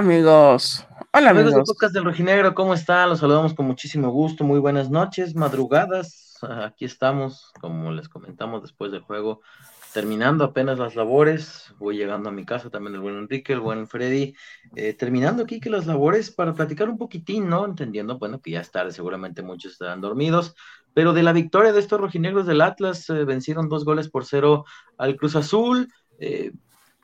Amigos. Hola amigos. amigos de Podcast del Rojinegro, ¿cómo están? Los saludamos con muchísimo gusto. Muy buenas noches, madrugadas. Aquí estamos, como les comentamos después del juego, terminando apenas las labores. Voy llegando a mi casa también el buen Enrique, el buen Freddy. Eh, terminando aquí que las labores para platicar un poquitín, ¿no? Entendiendo, bueno, que ya es tarde, seguramente muchos estarán dormidos. Pero de la victoria de estos rojinegros del Atlas, eh, vencieron dos goles por cero al Cruz Azul. Eh,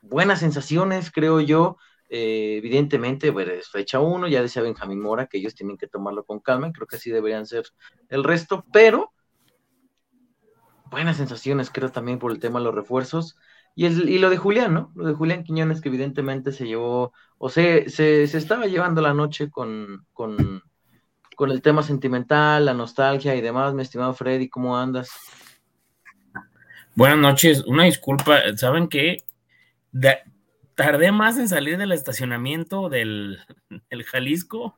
buenas sensaciones, creo yo. Eh, evidentemente, pues, fecha uno, ya decía Benjamín Mora que ellos tienen que tomarlo con calma, creo que así deberían ser el resto, pero buenas sensaciones, creo también por el tema de los refuerzos. Y, y lo de Julián, ¿no? Lo de Julián Quiñones, que evidentemente se llevó, o se, se, estaba llevando la noche con, con, con, el tema sentimental, la nostalgia y demás. Mi estimado Freddy, ¿cómo andas? Buenas noches, una disculpa, ¿saben qué? Tardé más en salir del estacionamiento del, Jalisco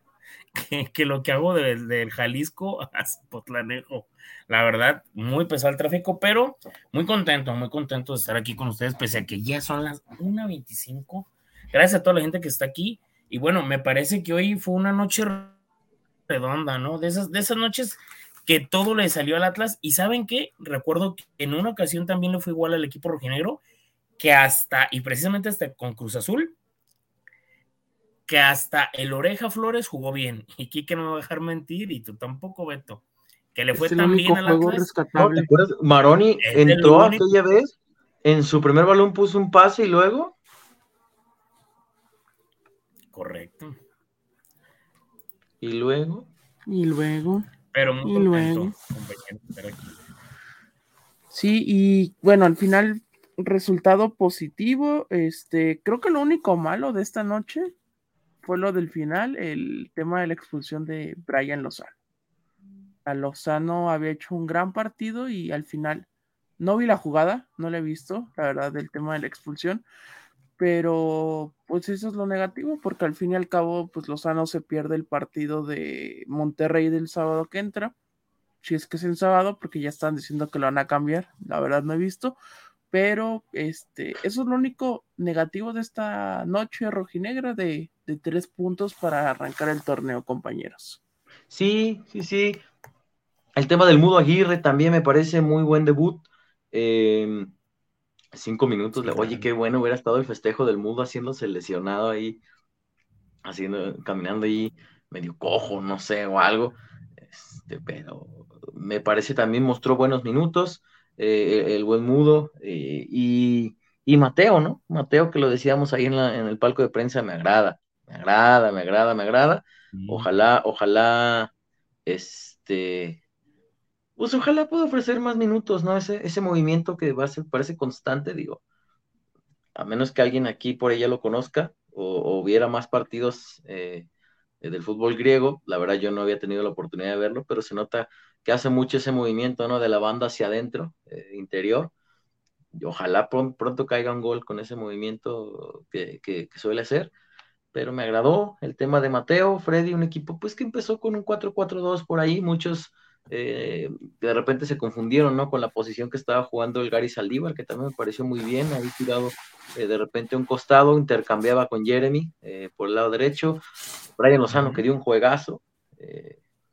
que, lo que hago del Jalisco a Potlanejo. La verdad, muy pesado el tráfico, pero muy contento, muy contento de estar aquí con ustedes, pese a que ya son las 1.25. Gracias a toda la gente que está aquí. Y bueno, me parece que hoy fue una noche redonda, ¿no? De esas, de esas noches que todo le salió al Atlas. Y saben qué? Recuerdo que en una ocasión también le fue igual al equipo rojinegro que hasta, y precisamente hasta con Cruz Azul, que hasta el Oreja Flores jugó bien. Y Kike no me va a dejar mentir, y tú tampoco, Beto. Que le fue tan bien a la rescatable. Maroni entró aquella vez, en su primer balón puso un pase y luego. Correcto. Y luego. Y luego. Pero muy y luego. Sí, y bueno, al final resultado positivo. Este, creo que lo único malo de esta noche fue lo del final, el tema de la expulsión de Brian Lozano. A Lozano había hecho un gran partido y al final no vi la jugada, no la he visto, la verdad, del tema de la expulsión. Pero pues eso es lo negativo, porque al fin y al cabo, pues Lozano se pierde el partido de Monterrey del sábado que entra. Si es que es el sábado, porque ya están diciendo que lo van a cambiar, la verdad no he visto pero este, eso es lo único negativo de esta noche rojinegra de, de tres puntos para arrancar el torneo, compañeros. Sí, sí, sí. El tema del Mudo Aguirre también me parece muy buen debut. Em, cinco minutos, oye, qué bueno hubiera estado el festejo del Mudo haciéndose lesionado ahí, haciendo, caminando ahí medio cojo, no sé, o algo. Este, pero me parece también mostró buenos minutos. Eh, el buen mudo, eh, y, Mateo, ¿no? Mateo, que lo decíamos ahí en, en, el palco de prensa, me agrada, me agrada, me agrada, me agrada. Ojalá, ojalá, este, pues ojalá pueda ofrecer más minutos, ¿no? Ese, ese movimiento que va a ser, parece constante, digo, a menos que alguien aquí por ella lo conozca o, viera más partidos eh, del fútbol griego, la verdad yo no había tenido la oportunidad de verlo, pero se nota que hace mucho ese movimiento, ¿no? De la banda hacia adentro, eh, interior. Y ojalá pronto caiga un gol con ese movimiento que, suele hacer. Pero me agradó el tema de Mateo, Freddy, un equipo pues que empezó con un 4-4-2 por ahí, muchos eh, de repente se confundieron, ¿no? Con la posición que estaba jugando el Gary Saldívar, que también me pareció muy bien, ahí tirado eh, de repente un costado, intercambiaba con Jeremy por el lado derecho, Brian Lozano que dio un juegazo,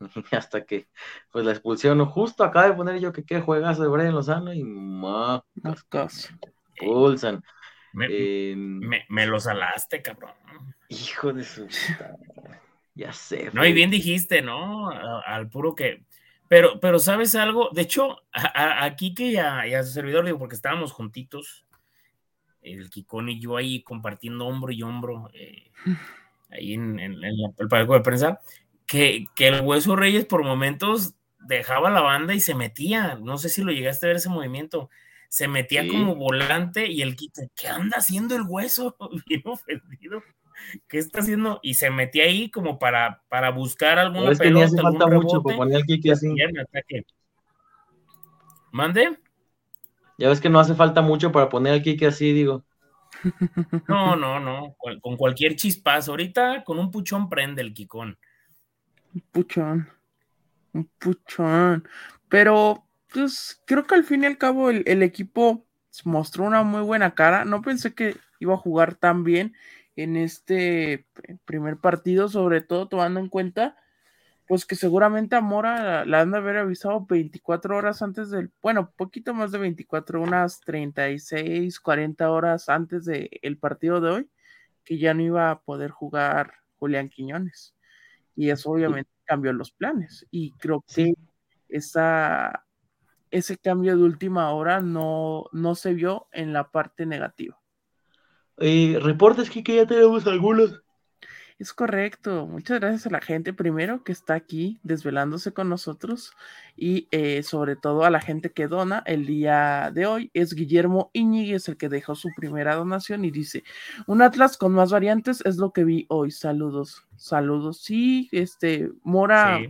hasta que pues la expulsión, justo acaba de poner yo que qué juegas de Brian Lozano y más expulsan. Em, me, me, lo salaste, cabrón. Hijo de su ya sé. No, y bien dijiste, ¿no? al puro que. Pero, pero ¿sabes algo? De hecho, aquí que ya, ya su servidor, digo, porque estábamos juntitos, el Kikón y yo ahí compartiendo hombro y hombro, eh, ahí en, en, el palco de prensa, que, el Hueso Reyes por momentos dejaba la banda y se metía. No sé si lo llegaste a ver ese movimiento. Se metía como volante y el quito, ¿qué anda haciendo el hueso? Bien ofendido. ¿Qué está haciendo? Y se metía ahí como para, para buscar alguna es pelota. hace falta mucho para poner al así. ¿Mande? Ya ves que no hace falta mucho para poner al Kike así, digo. No, no, no. Con cualquier chispazo. Ahorita con un puchón prende el Kikón. Un puchón. Un puchón. Pero, pues, creo que al fin y al cabo el, equipo mostró una muy buena cara. No pensé que iba a jugar tan bien. en este primer partido, sobre todo tomando en cuenta pues que seguramente a Mora la han de haber avisado 24 horas antes del, bueno, poquito más de 24, unas 36, 40 horas antes del el partido de hoy, que ya no iba a poder jugar Julián Quiñones. Y eso obviamente cambió los planes. Y creo que esa, ese cambio de última hora no, no se vio en la parte negativa. Eh, reportes que ya tenemos algunos es correcto. Muchas gracias a la gente primero que está aquí desvelándose con nosotros y eh, sobre todo a la gente que dona el día de hoy. Es Guillermo Iñiguez el que dejó su primera donación y dice, un Atlas con más variantes es lo que vi hoy. Saludos, saludos. Sí, este, Mora,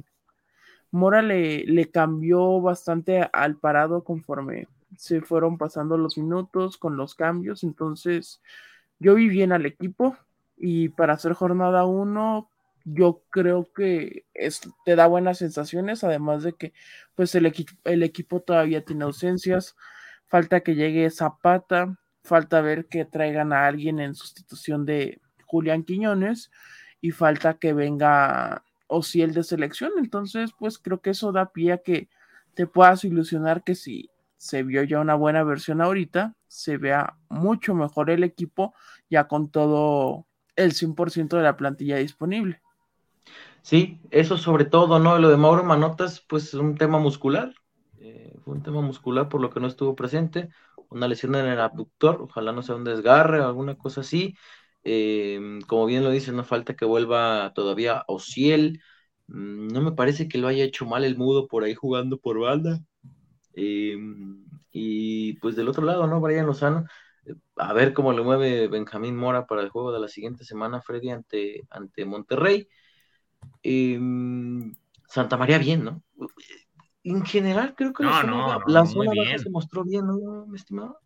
Mora le, le cambió bastante al parado conforme se fueron pasando los minutos con los cambios. Entonces, yo vi bien al equipo y para hacer jornada 1 yo creo que es, te da buenas sensaciones, además de que pues el, el equipo todavía tiene ausencias, falta que llegue Zapata, falta ver que traigan a alguien en sustitución de Julián Quiñones y falta que venga Ociel de selección, entonces pues creo que eso da pie a que te puedas ilusionar que si se vio ya una buena versión ahorita, se vea mucho mejor el equipo ya con todo el 100% de la plantilla disponible. Sí, eso sobre todo, ¿no? Lo de Mauro Manotas, pues es un tema muscular. Eh, fue un tema muscular por lo que no estuvo presente. Una lesión en el abductor, ojalá no sea un desgarre o alguna cosa así. Eh, como bien lo dice, no falta que vuelva todavía Ociel. Mm, no me parece que lo haya hecho mal el mudo por ahí jugando por banda. Eh, y pues del otro lado, ¿no? Brian Lozano a ver cómo le mueve Benjamín Mora para el juego de la siguiente semana, Freddy, ante, ante Monterrey. Em, Santa María bien, ¿no? En general creo que la zona, se mostró bien, ¿no, mi estimado?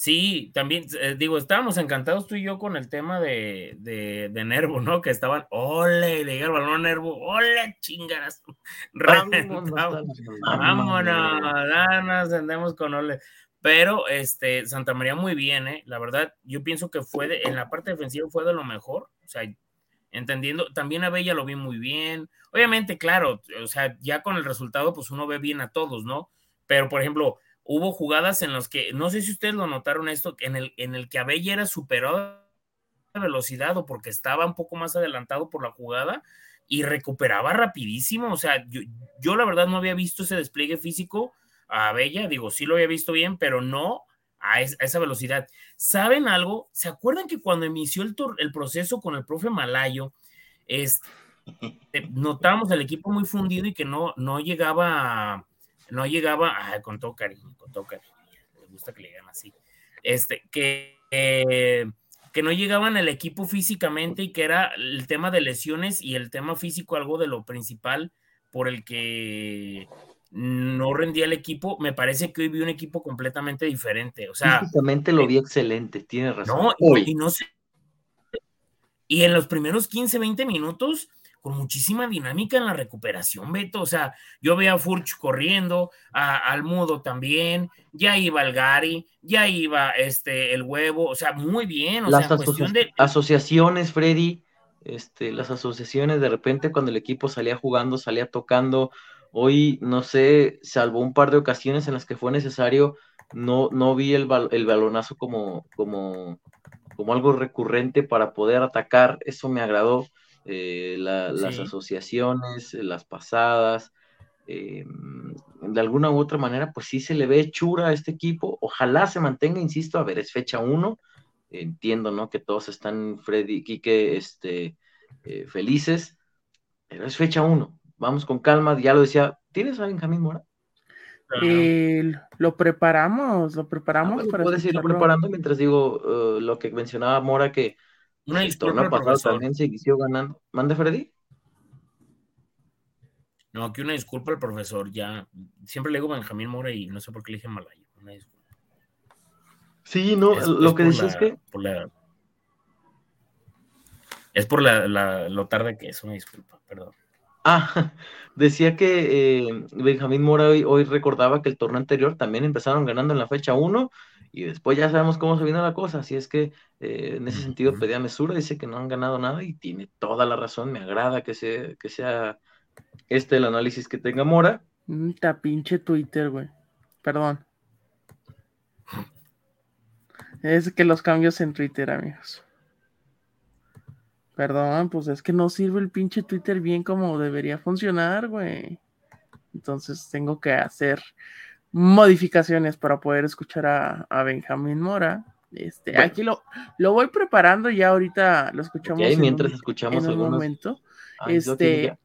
Sí, también, eh, digo, estábamos encantados tú y yo con el tema de, de, Nervo, ¿no? Que estaban, ole, le llega el balón a Nervo, ole, chingas. Vámonos, vámonos, andemos con ole. Pero este, Santa María muy bien, ¿eh? La verdad, yo pienso que fue de, en la parte defensiva fue de lo mejor. O sea, entendiendo, también a Bella lo vi muy bien. Obviamente, claro, o sea, ya con el resultado, pues uno ve bien a todos, ¿no? Pero, por ejemplo, hubo jugadas en las que, no sé si ustedes lo notaron esto, en el, en el que Abella era superado de velocidad o porque estaba un poco más adelantado por la jugada y recuperaba rapidísimo. O sea, yo, yo la verdad no había visto ese despliegue físico a Bella, digo, sí lo había visto bien, pero no a, esa velocidad. ¿Saben algo? ¿Se acuerdan que cuando inició el, el proceso con el profe Malayo, es, eh, notábamos el equipo muy fundido y que no, no llegaba, no llegaba, con todo cariño, con todo cariño, me gusta que le digan así, este, que, que no llegaban el equipo físicamente y que era el tema de lesiones y el tema físico algo de lo principal por el que no rendía el equipo, me parece que hoy vi un equipo completamente diferente. O sea, físicamente lo vi excelente, tiene razón. No, y, no sé. Y en los primeros 15, 20 minutos, con muchísima dinámica en la recuperación, Beto. O sea, yo veía a Furch corriendo, a, al Mudo también, ya iba el Gary, ya iba este, el huevo, o sea, muy bien. O las sea, cuestión de... asociaciones, Freddy, este, las asociaciones, de repente cuando el equipo salía jugando, salía tocando, Hoy, no sé, salvo un par de ocasiones en las que fue necesario, no, no vi el, el balonazo como, como, como algo recurrente para poder atacar. Eso me agradó. Eh, las asociaciones, las pasadas, eh, de alguna u otra manera, pues sí se le ve chura a este equipo. Ojalá se mantenga, insisto, a ver, es fecha uno. Entiendo, ¿no? Que todos están, Freddy, Quique, este, eh, felices, pero es fecha uno vamos con calma, ya lo decía, ¿tienes a Benjamín Mora? Eh, lo preparamos, lo preparamos ah, para puedes irlo preparando mientras digo uh, lo que mencionaba Mora que una el torneo pasado también se inició ganando. ¿Mande Freddy? No, aquí una disculpa al profesor, ya siempre le digo Benjamín Mora y no sé por qué le dije Malayo. Sí, no, lo que decís es que es por la, lo tarde que es, una disculpa, perdón. Ah, decía que eh, Benjamín Mora hoy, recordaba que el torneo anterior también empezaron ganando en la fecha 1 y después ya sabemos cómo se vino la cosa, así es que eh, en ese sentido pedía mesura, dice que no han ganado nada y tiene toda la razón, me agrada que, sea, que sea este el análisis que tenga Mora. Ta pinche Twitter, güey. Perdón. Es que los cambios en Twitter, amigos. Perdón, pues es que no sirve el pinche Twitter bien como debería funcionar, güey. Entonces tengo que hacer modificaciones para poder escuchar a, Benjamín Mora. Este, aquí lo, lo voy preparando ya ahorita lo escuchamos. mientras escuchamos en un momento. este,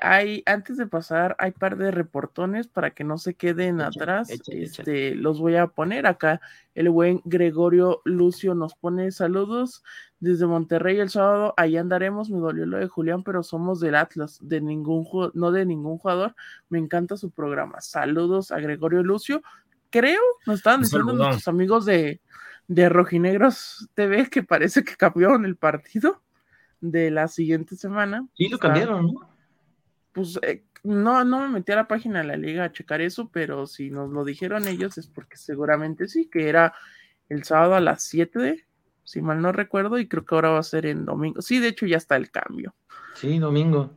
hay, antes de pasar, hay par de reportones para que no se queden atrás. este, los voy a poner acá. El buen Gregorio Lucio nos pone saludos desde Monterrey el sábado. Ahí andaremos. Me dolió lo de Julián, pero somos del Atlas, de ningún no de ningún jugador. Me encanta su programa. Saludos a Gregorio Lucio. Creo, nos estaban diciendo nuestros amigos de, de Rojinegros TV que parece que cambiaron el partido de la siguiente semana. Sí, lo cambiaron, ¿no? Pues eh, no, no me metí a la página de la liga a checar eso, pero si nos lo dijeron ellos es porque seguramente sí, que era el sábado a las 7, si mal no recuerdo, y creo que ahora va a ser en domingo. Sí, de hecho ya está el cambio. Sí, domingo.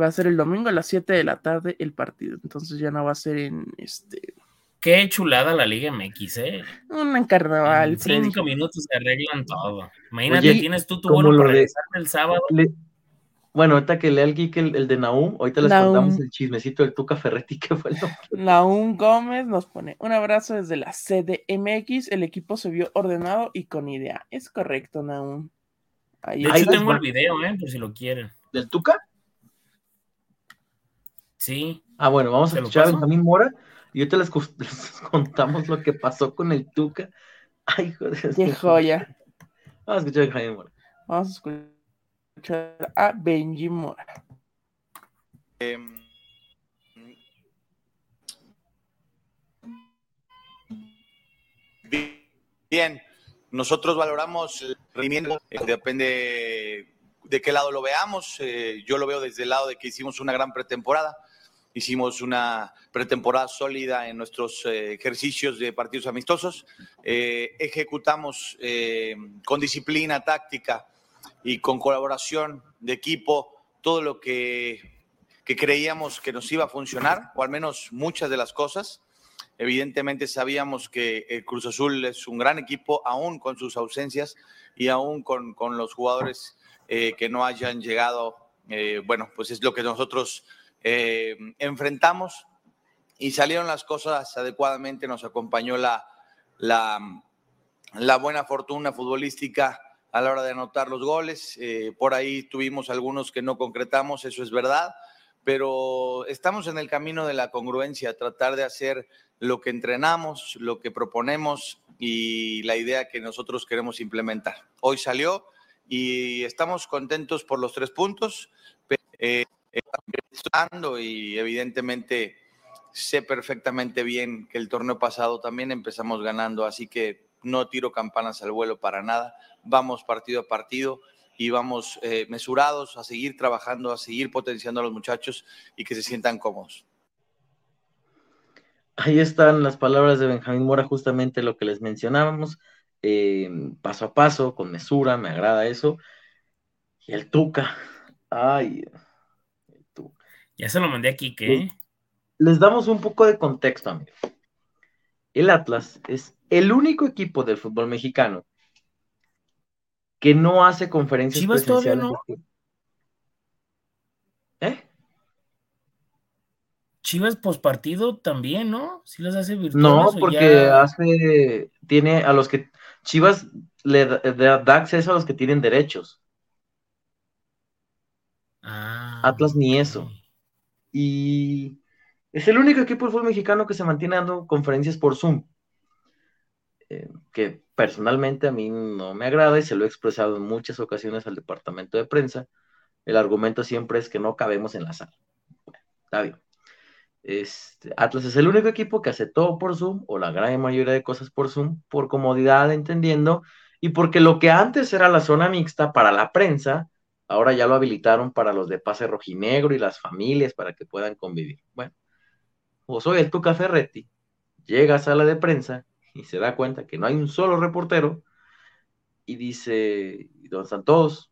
Va a ser el domingo a las 7 de la tarde el partido, entonces ya no va a ser en este... Qué chulada la Liga MX, ¿eh? Un carnaval. En cinco minutos se arreglan todo. Imagínate, tienes tú tu vuelo para regresar el sábado. Bueno, ahorita que lea el geek el, de Naum, ahorita les contamos el chismecito del Tuca Ferretti que fue el Naum Gómez nos pone un abrazo desde la CDMX. El equipo se vio ordenado y con idea. Es correcto, Naum. Ahí de hecho, tengo el video, ¿eh? Por si lo quieren. ¿Del Tuca? Sí. Ah, bueno, vamos a escuchar a Benjamín Mora y ahorita les, contamos lo que pasó con el Tuca. Ay, joder. Qué joya. Vamos a escuchar a Benjamín Mora. Vamos a escuchar a Benji Mora. Em, bien, nosotros valoramos el rendimiento, eh, depende de qué lado lo veamos. Eh, yo lo veo desde el lado de que hicimos una gran pretemporada. Hicimos una pretemporada sólida en nuestros eh, ejercicios de partidos amistosos. ejecutamos con disciplina táctica y con colaboración de equipo todo lo que, creíamos que nos iba a funcionar, o al menos muchas de las cosas. Evidentemente sabíamos que el Cruz Azul es un gran equipo, aún con sus ausencias y aún con, los jugadores eh, que no hayan llegado. Eh, bueno, pues es lo que nosotros eh, enfrentamos y salieron las cosas adecuadamente, nos acompañó la, la, la buena fortuna futbolística a la hora de anotar los goles. Eh, por ahí tuvimos algunos que no concretamos, eso es verdad, pero estamos en el camino de la congruencia, tratar de hacer lo que entrenamos, lo que proponemos y la idea que nosotros queremos implementar. Hoy salió y estamos contentos por los tres puntos, eh, y evidentemente sé perfectamente bien que el torneo pasado también empezamos ganando, así que no tiro campanas al vuelo para nada vamos partido a partido y vamos eh, mesurados a seguir trabajando, a seguir potenciando a los muchachos y que se sientan cómodos. Ahí están las palabras de Benjamín Mora, justamente lo que les mencionábamos, eh, paso a paso, con mesura, me agrada eso. Y el Tuca, ay, el Tuca. Ya se lo mandé aquí, ¿qué? Les damos un poco de contexto, amigos. El Atlas es el único equipo del fútbol mexicano que no hace conferencias Chivas todavía no. ¿Eh? Chivas pospartido también, ¿no? Sí las hace virtuales. No, porque hace, tiene a los que, Chivas le da, acceso a los que tienen derechos. Ah, Atlas ni eso. Y es el único equipo de fútbol mexicano que se mantiene dando conferencias por Zoom. Eh, que personalmente a mí no me agrada y se lo he expresado en muchas ocasiones al departamento de prensa. El argumento siempre es que no cabemos en la sala. está bien. Este, Atlas es el único equipo que hace todo por Zoom, o la gran mayoría de cosas por Zoom, por comodidad, entendiendo, y porque lo que antes era la zona mixta para la prensa, ahora ya lo habilitaron para los de pase rojinegro y las familias para que puedan convivir. Bueno, o soy el Tuca Ferretti, llega a sala de prensa y se da cuenta que no hay un solo reportero y dice, ¿dónde están todos?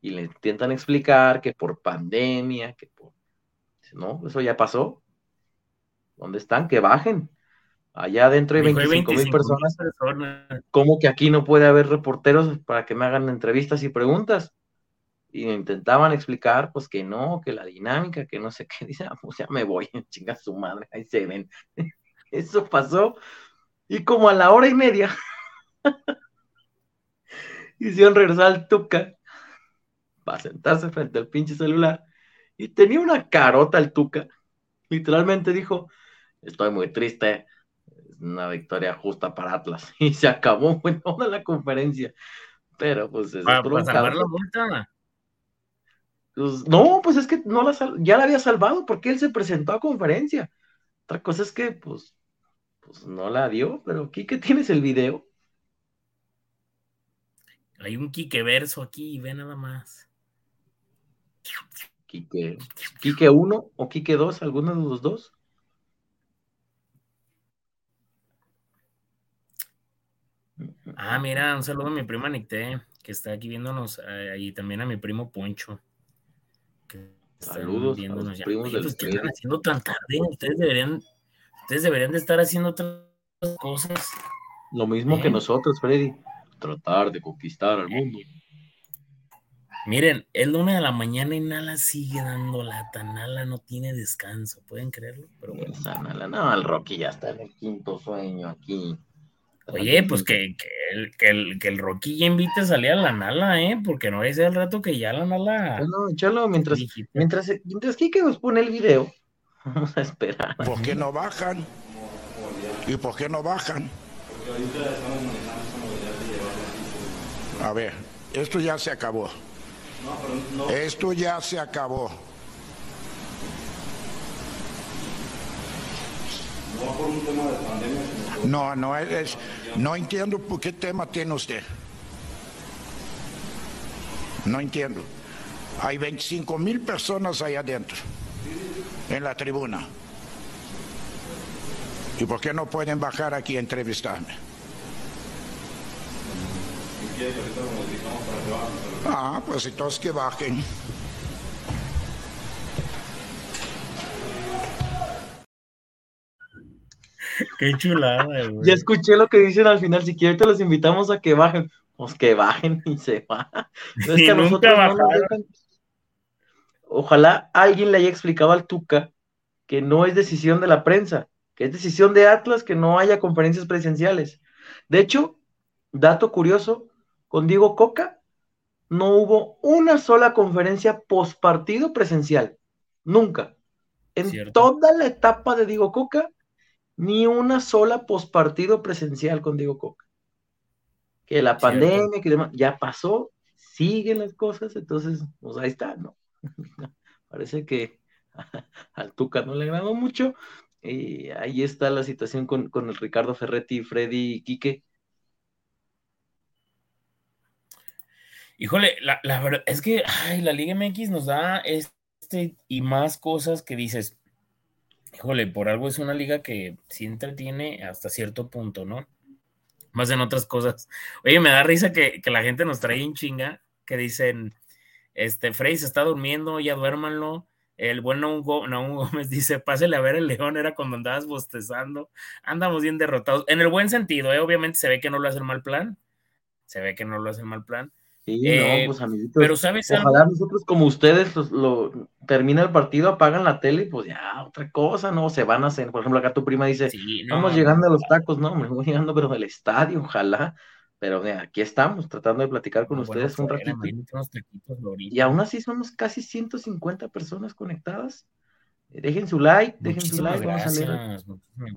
Y le intentan explicar que por pandemia, que por... No, eso ya pasó. ¿Dónde están? Que bajen. Allá adentro hay 25 mil personas. personas. ¿Cómo que aquí no puede haber reporteros para que me hagan entrevistas y preguntas? Y intentaban explicar, pues que no, que la dinámica, que no sé qué. Dice, ah, pues ya me voy, chinga su madre, ahí se ven. Eso pasó. Y como a la hora y media, hicieron regresar al Tuca para sentarse frente al pinche celular. Y tenía una carota el Tuca. Literalmente dijo, estoy muy triste, es una victoria justa para Atlas. Y se acabó en toda la conferencia. Pero pues... Para, salvar la multa. Pues, no, pues es que no la ya la había salvado porque él se presentó a conferencia. Otra cosa es que, pues, pues no la dio, pero aquí que tienes el video. Hay un Quique verso aquí, ve nada más. Quique, Quique 1 o Quique 2, alguno de los dos. Ah, mira, un saludo a mi prima Nicté, que está aquí viéndonos, eh, y también a mi primo Poncho. Saludos viéndonos ya. Primos pues, ¿Qué están haciendo tan tarde? Ustedes deberían, ustedes deberían de estar haciendo otras cosas. Lo mismo que ¿Eh? nosotros, Freddy. Tratar de conquistar al mundo. Miren, es la una de la mañana y Nala sigue dando lata. Nala no tiene descanso, ¿pueden creerlo? Pero bueno. Nala, no, el Rocky ya está en el quinto sueño aquí. Oye, pues que, que, el, que, el, que el Rocky ya invite a salir a la Nala, ¿eh? Porque no es el rato que ya la Nala. No, chalo, mientras, mientras, mientras Kike nos pone el video, vamos a esperar. ¿Por qué no bajan? ¿Y por qué no bajan? A ver, esto ya se acabó. Esto ya se acabó. No, no es, no entiendo por qué tema tiene usted. No entiendo. Hay 25 mil personas ahí adentro, en la tribuna. ¿Y por qué no pueden bajar aquí a entrevistarme? Ah, pues entonces que bajen. Qué chulada, güey. Ya escuché lo que dicen al final. Si quieres, te los invitamos a que bajen. Pues que bajen y se va. Ojalá alguien le haya explicado al Tuca que no es decisión de la prensa, que es decisión de Atlas que no haya conferencias presenciales. De hecho, dato curioso, con Diego Coca no hubo una sola conferencia post partido presencial. Nunca. En toda la etapa de Diego Coca, ni una sola postpartido presencial con Diego Coca. Que la pandemia, que ya pasó, siguen las cosas, entonces, pues ahí está, ¿no? Parece que al Tuca no le agradó mucho. Y ahí está la situación con, con el Ricardo Ferretti, Freddy y Quique. Híjole, la, verdad es que ay, la Liga MX nos da este y más cosas que dices, híjole, por algo es una liga que sí entretiene hasta cierto punto, ¿no? Más en otras cosas. Oye, me da risa que, la gente nos trae en chinga, que dicen, este, Frey se está durmiendo, ya duérmanlo. El buen Naum Gómez dice, pásele a ver el león, era cuando andabas bostezando. Andamos bien derrotados. En el buen sentido, ¿eh? obviamente se ve que no lo hace el mal plan. Se ve que no lo hace el mal plan. Sí, no, eh, pues amiguitos. Pero sabes Ojalá nosotros como ustedes lo, termina el partido, apagan la tele y pues ya, otra cosa, ¿no? Se van a hacer, por ejemplo, acá tu prima dice, vamos llegando a los tacos, no, me voy llegando, pero del estadio, ojalá. Pero aquí estamos tratando de platicar con ustedes un ratito. y aún así somos casi 150 personas conectadas. Dejen su like, dejen su like, vamos a leer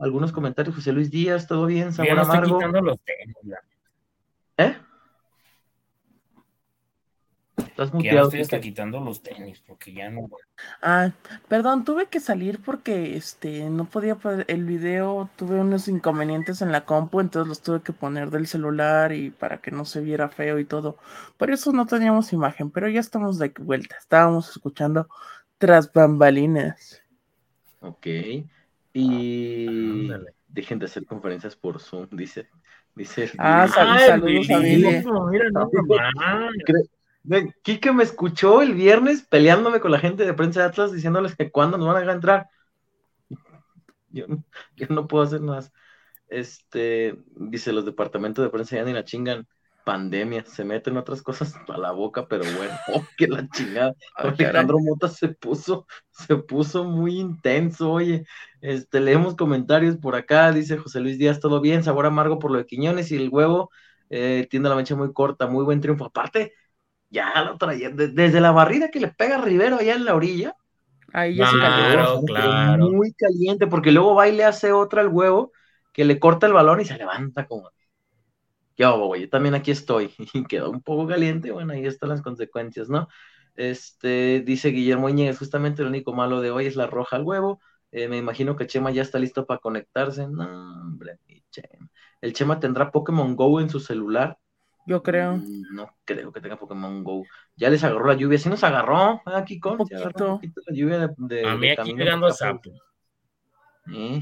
algunos comentarios. José Luis Díaz, ¿todo bien? Sabor amargo. ¿Eh? Estás muteado. Ya estoy quitando los tenis porque ya no. Ah, perdón, tuve que salir porque este no podía poner el video, tuve unos inconvenientes en la compu, entonces los tuve que poner del celular y para que no se viera feo y todo. Por eso no teníamos imagen, pero ya estamos de vuelta. Estábamos escuchando tras bambalinas. Ok. Y Dejen de hacer conferencias por Zoom, dice. Dice. Ah, Billy. sal- Ay, saludos a no, mira, no, Quique me escuchó el viernes peleándome con la gente de prensa de Atlas diciéndoles que cuándo nos van a dejar entrar. Yo, no- yo no puedo hacer nada. Este, dice, los departamentos de prensa ya ni la chingan. Pandemia, se meten otras cosas a la boca, pero bueno, oh, que la chingada. Alejandro Mota se puso, se puso muy intenso, oye. Este, leemos comentarios por acá, dice José Luis Díaz, todo bien, sabor amargo por lo de Quiñones y el huevo eh, tiene la mancha muy corta, muy buen triunfo. Aparte, ya lo traía, de- desde la barrida que le pega a Rivero allá en la orilla, Ahí ya se cayó. claro. muy caliente, porque luego va y le hace otra al huevo, que le corta el balón y se levanta como, yo, güey, yo también aquí estoy, y quedó un poco caliente, bueno, ahí están las consecuencias, ¿no? Este, dice Guillermo Íñiguez, justamente lo único malo de hoy es la roja al huevo, Eh, me imagino que Chema ya está listo para conectarse, no, hombre, mi Chema. ¿El Chema tendrá Pokémon Go en su celular? Yo creo. Mm, No creo que tenga Pokémon Go. Ya les agarró la lluvia, sí nos agarró, ¿eh, aquí con, la lluvia de, de- A de mí aquí llegando a Sapo. ¿Eh?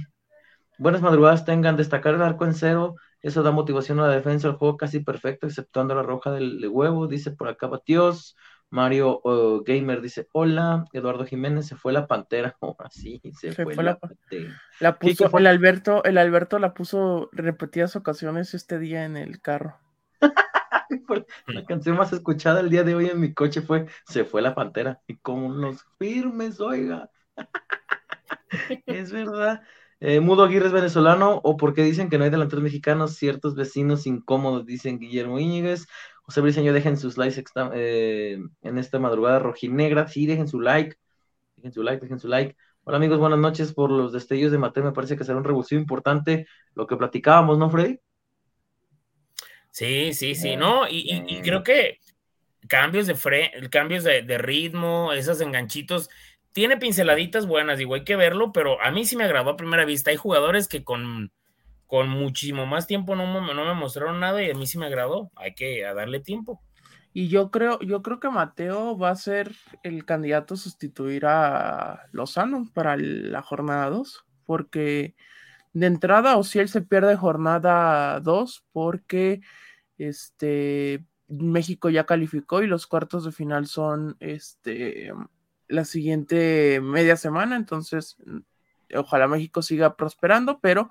Buenas madrugadas tengan, destacar el arco en cero, eso da motivación a la defensa, el juego casi perfecto, exceptuando la roja del de huevo, dice por acá Batios, Mario uh, Gamer dice hola, Eduardo Jiménez se fue la pantera, ahora sí, se, Se fue, fue la la pa- pantera. La ¿Qué- qué puso, fue? el Alberto, el Alberto la puso repetidas ocasiones este día en el carro. Fue La canción más escuchada el día de hoy en mi coche fue Se fue la pantera, y como unos firmes, oiga. es verdad. Eh, Mudo Aguirre es venezolano, o porque dicen que no hay delanteros mexicanos, ciertos vecinos incómodos, dicen Guillermo Íñiguez. José Briceño, dejen sus likes eh, en esta madrugada rojinegra. Sí, dejen su like. Dejen su like, dejen su like. Hola amigos, buenas noches por los destellos de Mateo. Me parece que será un revulsivo importante lo que platicábamos, ¿no, Freddy? Sí, sí, sí, no, y, y- y bien. creo que cambios de fre cambios de, de ritmo, esos enganchitos, tiene pinceladitas buenas, digo, hay que verlo, pero a mí sí me agradó a primera vista. Hay jugadores que con, con muchísimo más tiempo no, me- no me mostraron nada y a mí sí me agradó. Hay que a darle tiempo. Y yo creo, yo creo que Mateo va a ser el candidato a sustituir a Lozano para la jornada 2, porque de entrada o si él se pierde jornada 2 porque este México ya calificó y los cuartos de final son este la siguiente media semana, entonces ojalá México siga prosperando, pero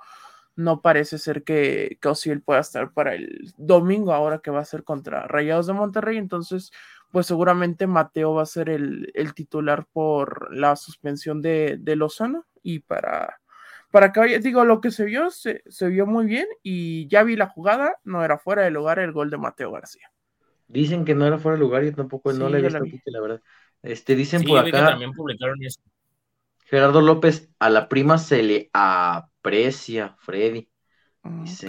no parece ser que, que Osiel pueda estar para el domingo ahora que va a ser contra Rayados de Monterrey, entonces pues seguramente Mateo va a ser el, el titular por la suspensión de, de Lozano y para, para que vaya, digo, lo que se vio, se, se vio muy bien y ya vi la jugada, no era fuera de lugar el gol de Mateo García. Dicen que no era fuera de lugar, yo tampoco no Sí, la he yo visto, la vi. Kike, la verdad. Este, dicen Sí, por acá, también publicaron eso. Gerardo López, a la prima se le aprecia, Freddy. Mm, Dice.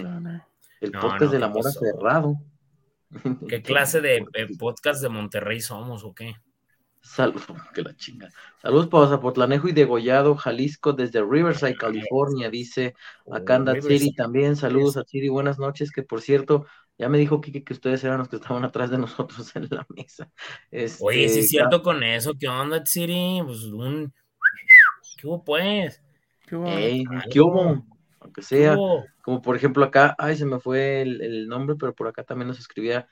El No, podcast no, del ¿qué amor cerrado. ¿Qué clase de eh, podcast de Monterrey somos o qué? Saludos, que la chinga. Saludos para Zapotlanejo y Degollado, Jalisco, desde Riverside, California, dice. Acá anda Riverside. Siri también. Saludos a Siri, buenas noches. Que por cierto, ya me dijo Kike que ustedes eran los que estaban atrás de nosotros en la mesa. Este, Oye, sí es cierto con eso. ¿Qué onda, Siri? Pues un... ¿Qué hubo, pues? Qué bueno. Ey, Algo. ¿qué hubo? Aunque ¿Qué sea, hubo? como por ejemplo acá, ay, se me fue el, el nombre, pero por acá también nos escribía,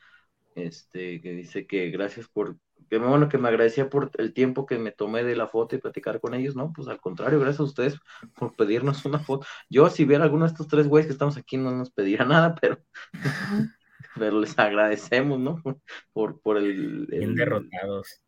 este, que dice que gracias por, que me- bueno, que me agradecía por el tiempo que me tomé de la foto y platicar con ellos, ¿no? Pues al contrario, gracias a ustedes por pedirnos una foto. Yo, si viera alguno de estos tres güeyes que estamos aquí, no nos pediría nada, pero, pero les agradecemos, ¿no? Por, por, por el, Bien el- derrotados.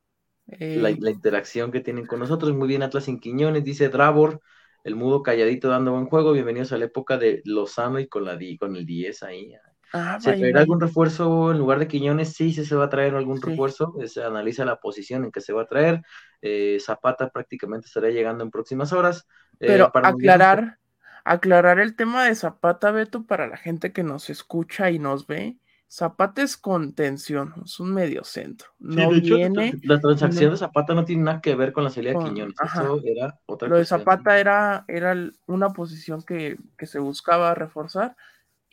Eh, la, la interacción que tienen con nosotros. Muy bien, Atlas sin Quiñones, dice Dravor, el mudo calladito dando buen juego. Bienvenidos a la época de Lozano y con, la, con el 10 ahí. Ah, ¿Se traerá algún refuerzo en lugar de Quiñones? Sí, sí se va a traer algún Sí. refuerzo. eh, Se analiza la posición en que se va a traer. Eh, Zapata prácticamente estará llegando en próximas horas. Eh, Pero para aclarar, aclarar el tema de Zapata, Beto, para la gente que nos escucha y nos ve. Zapata es contención, es un medio centro. Sí, No de hecho, viene. la transacción no- de Zapata no tiene nada que ver con la salida de Con- Quiñones. ajá. Eso era otra Lo de. Zapata era, era una posición que, que se buscaba reforzar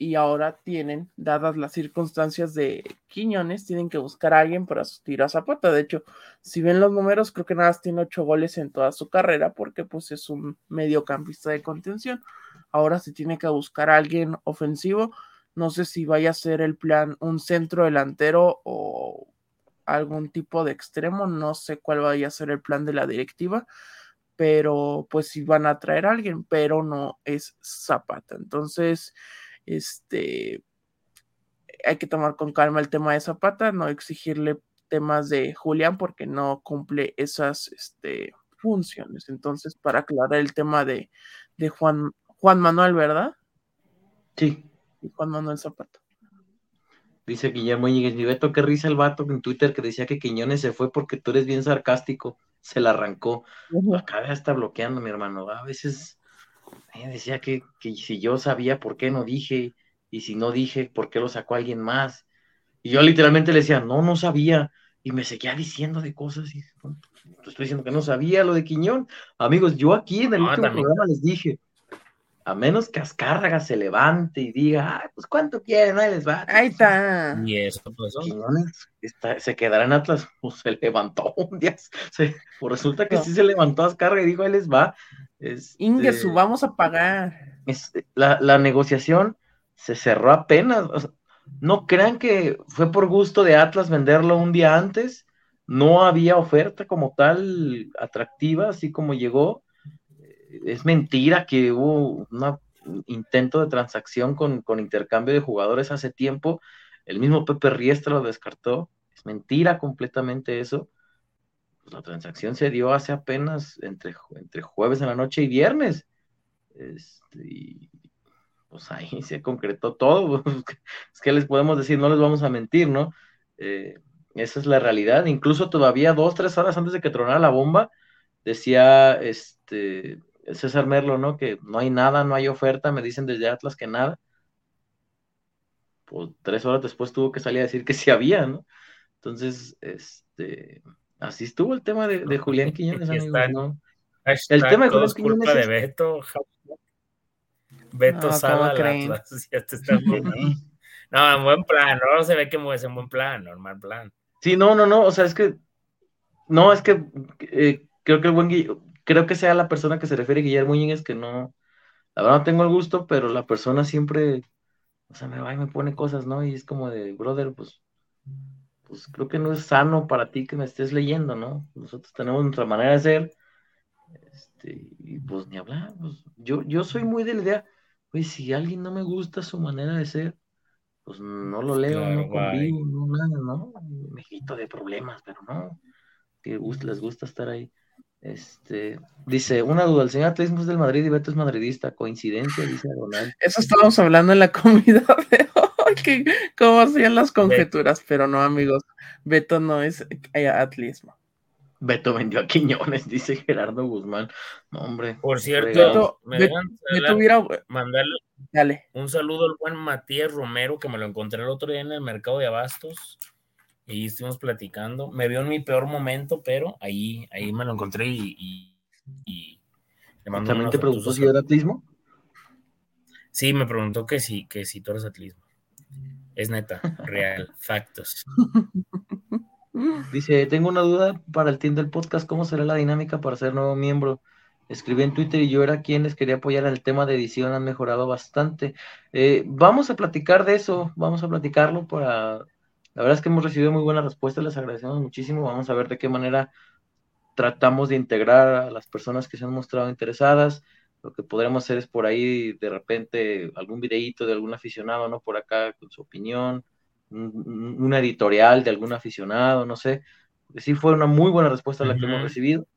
y ahora tienen, dadas las circunstancias de Quiñones, tienen que buscar a alguien para sustituir a Zapata. De hecho, si ven los números, creo que nada más tiene ocho goles en toda su carrera porque pues es un mediocampista de contención. ahora se tiene que buscar a alguien ofensivo. No sé si vaya a ser el plan un centro delantero o algún tipo de extremo, no sé cuál vaya a ser el plan de la directiva, pero pues si van a traer a alguien, pero no es Zapata. Entonces, este, hay que tomar con calma el tema de Zapata, no exigirle temas de Julián porque no cumple esas este, funciones. Entonces, para aclarar el tema de, de Juan, Juan Manuel, ¿verdad? Sí. Y Juan Manuel Zapata. Dice Guillermo Beto, qué risa el vato en Twitter que decía que Quiñones se fue porque tú eres bien sarcástico, se la arrancó. Acá ya está bloqueando, mi hermano. A veces decía que, que, si yo sabía por qué no dije, y si no dije, por qué lo sacó alguien más. Y yo literalmente le decía, no, no sabía. Y me seguía diciendo de cosas. Y, estoy diciendo que no sabía lo de Quiñón. Amigos, yo aquí en el último programa les dije, a menos que Azcárraga se levante y diga, Ay, pues cuánto quieren, ahí les va. Ahí está. Y eso, pues, se quedará en Atlas, pues se levantó un día. Se, pues resulta que sí se levantó Azcárraga y dijo, ahí les va. Este, Ingesu, vamos a pagar. Este, la, la, negociación se cerró apenas. no crean que fue por gusto de Atlas venderlo un día antes. No había oferta como tal atractiva, así como llegó es mentira que hubo un intento de transacción con, intercambio de jugadores hace tiempo. El mismo Pepe Riestra lo descartó. Es mentira completamente eso. Pues la transacción se dio hace apenas entre, entre jueves en la noche y viernes. Este, y pues ahí se concretó todo. es que les podemos decir, no les vamos a mentir, ¿no? Eh, esa es la realidad. Incluso todavía dos, tres horas antes de que tronara la bomba, decía este César Merlo, ¿no? Que no hay nada, no hay oferta, me dicen desde Atlas que nada. Pues tres horas después tuvo que salir a decir que sí había, ¿no? Entonces, este, así estuvo el tema de, Julián Quiñones, ¿no? El tema de Julián Quiñones. de Beto. Beto no, Atlas. Ya te no, en buen plan, no se ve que mueves en buen plan, normal plan. Sí, no, no, no, o sea, es que, no, es que eh, creo que el buen creo que sea la persona que se refiere Guillermo Íñiguez, que no, la verdad no tengo el gusto, pero la persona siempre, o sea, me va y me pone cosas, ¿no? Y es como de, brother, pues, pues creo que no es sano para ti que me estés leyendo, ¿no? Nosotros tenemos nuestra manera de ser, este, y pues ni hablar, pues, yo, yo soy muy de la idea, pues si alguien no me gusta su manera de ser, pues no lo leo, no convivo, no nada, ¿no? Me quito de problemas, pero no, que les gusta estar ahí. Este, dice, una duda, el señor Atletismo es del Madrid y Beto es madridista, coincidencia, dice Ronald. Eso estábamos hablando en la comida de hoy, que cómo hacían las conjeturas, pero no amigos, Beto no es eh, atlismo. Beto vendió a Quiñones, dice Gerardo Guzmán. hombre. Por cierto, me Beto, hubiera... mandarle Dale. un saludo al buen Matías Romero, que me lo encontré el otro día en el mercado de abastos y estuvimos platicando. Me vio en mi peor momento, pero ahí, ahí me lo encontré y, y, le mandó ¿También te preguntó si era atlismo? Sí, me preguntó que sí, que si tú eres atlismo. Es neta, real, factos. Dice, tengo una duda para el team del podcast, ¿cómo será la dinámica para ser nuevo miembro? Escribí en Twitter y yo era quien les quería apoyar en el tema de edición, han mejorado bastante. Eh, vamos a platicar de eso, vamos a platicarlo para la verdad es que hemos recibido muy buenas respuestas, les agradecemos muchísimo. Vamos a ver de qué manera tratamos de integrar a las personas que se han mostrado interesadas. Lo que podremos hacer es por ahí de repente algún videíto de algún aficionado, ¿no? Por acá con su opinión, un, editorial de algún aficionado, no sé. Sí fue una muy buena respuesta la que hemos recibido.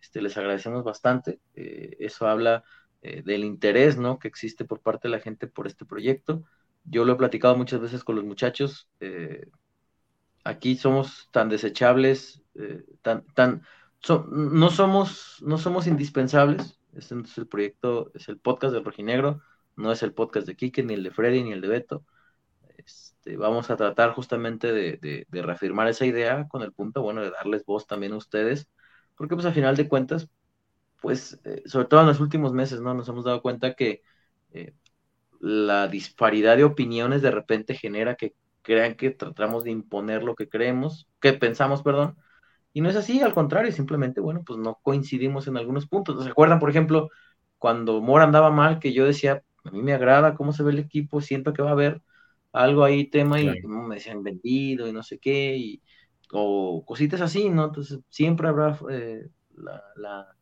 Este, les agradecemos bastante. Eh, eso habla eh, del interés, ¿no? Que existe por parte de la gente por este proyecto yo lo he platicado muchas veces con los muchachos, eh, aquí somos tan desechables, tan, tan, no, somos, no somos indispensables, este es el proyecto, es el podcast del Rojinegro, no es el podcast de Kike, ni el de Freddy, ni el de Beto. Este, vamos a tratar justamente de, reafirmar esa idea con el punto, bueno, de darles voz también a ustedes, porque pues a final de cuentas, pues, eh, sobre todo en los últimos meses, ¿no? Nos hemos dado cuenta que la disparidad de opiniones de repente genera que crean que tratamos de imponer lo que creemos, que pensamos, perdón, y no es así, al contrario, simplemente, bueno, pues no coincidimos en algunos puntos. ¿Se acuerdan, por ejemplo, cuando Mora andaba mal, que yo decía, a mí me agrada cómo se ve el equipo, siento que va a haber algo ahí, tema, y me decían vendido y no sé qué, y, o cositas así, ¿no? Entonces siempre habrá eh, la,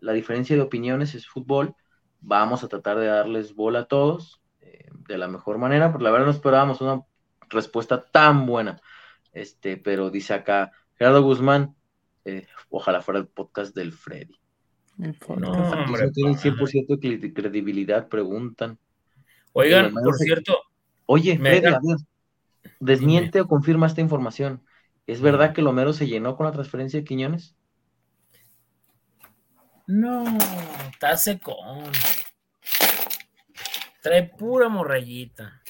la, diferencia de opiniones, es fútbol, vamos a tratar de darles bola a todos eh, de la mejor manera, porque la verdad no esperábamos una respuesta tan buena, este, pero dice acá Gerardo Guzmán, eh, ojalá fuera el podcast del Freddy. No, hombre, tienen 100% de credibilidad, preguntan. Oigan, por cierto. Oye, Freddy, desmiente o confirma esta información. ¿Es verdad que Lomero se llenó con la transferencia de Quiñones? No, está secón. Trae pura morrayita.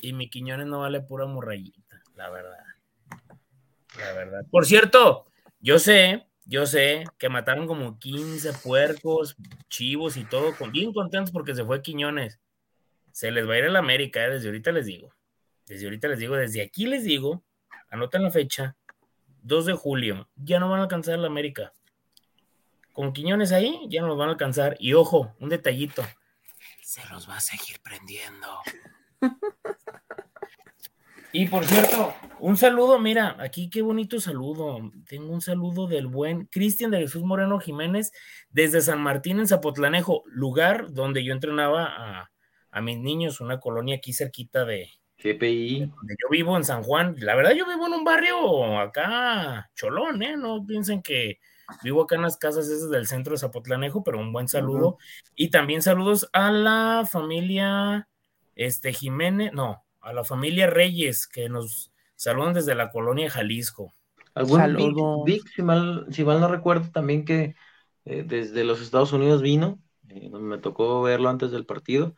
Y mi Quiñones no vale pura morrayita, la verdad. La verdad. Por cierto, yo sé yo sé que mataron como 15 puercos, chivos y todo, bien contentos porque se fue Quiñones. Se les va a ir a la América, ¿eh? desde ahorita les digo. Desde ahorita les digo, desde aquí les digo, anoten la fecha, 2 de julio, ya no van a alcanzar la América. Con Quiñones ahí, ya no los van a alcanzar. Y ojo, un detallito, se los va a seguir prendiendo. Y por cierto, un saludo, mira, aquí qué bonito saludo. Tengo un saludo del buen Cristian de Jesús Moreno Jiménez desde San Martín en Zapotlanejo, lugar donde yo entrenaba a, mis niños, una colonia aquí cerquita de GPI. Donde yo vivo en San Juan. La verdad, yo vivo en un barrio acá, cholón, ¿eh? No piensen que vivo acá en las casas esas del centro de Zapotlanejo, pero un buen saludo. Y también saludos a la familia este Jiménez, no, a la familia Reyes que nos saludan desde la colonia Jalisco. Algún Vic, si, mal, no recuerdo, también que eh, desde los Estados Unidos vino, eh, me tocó verlo antes del partido.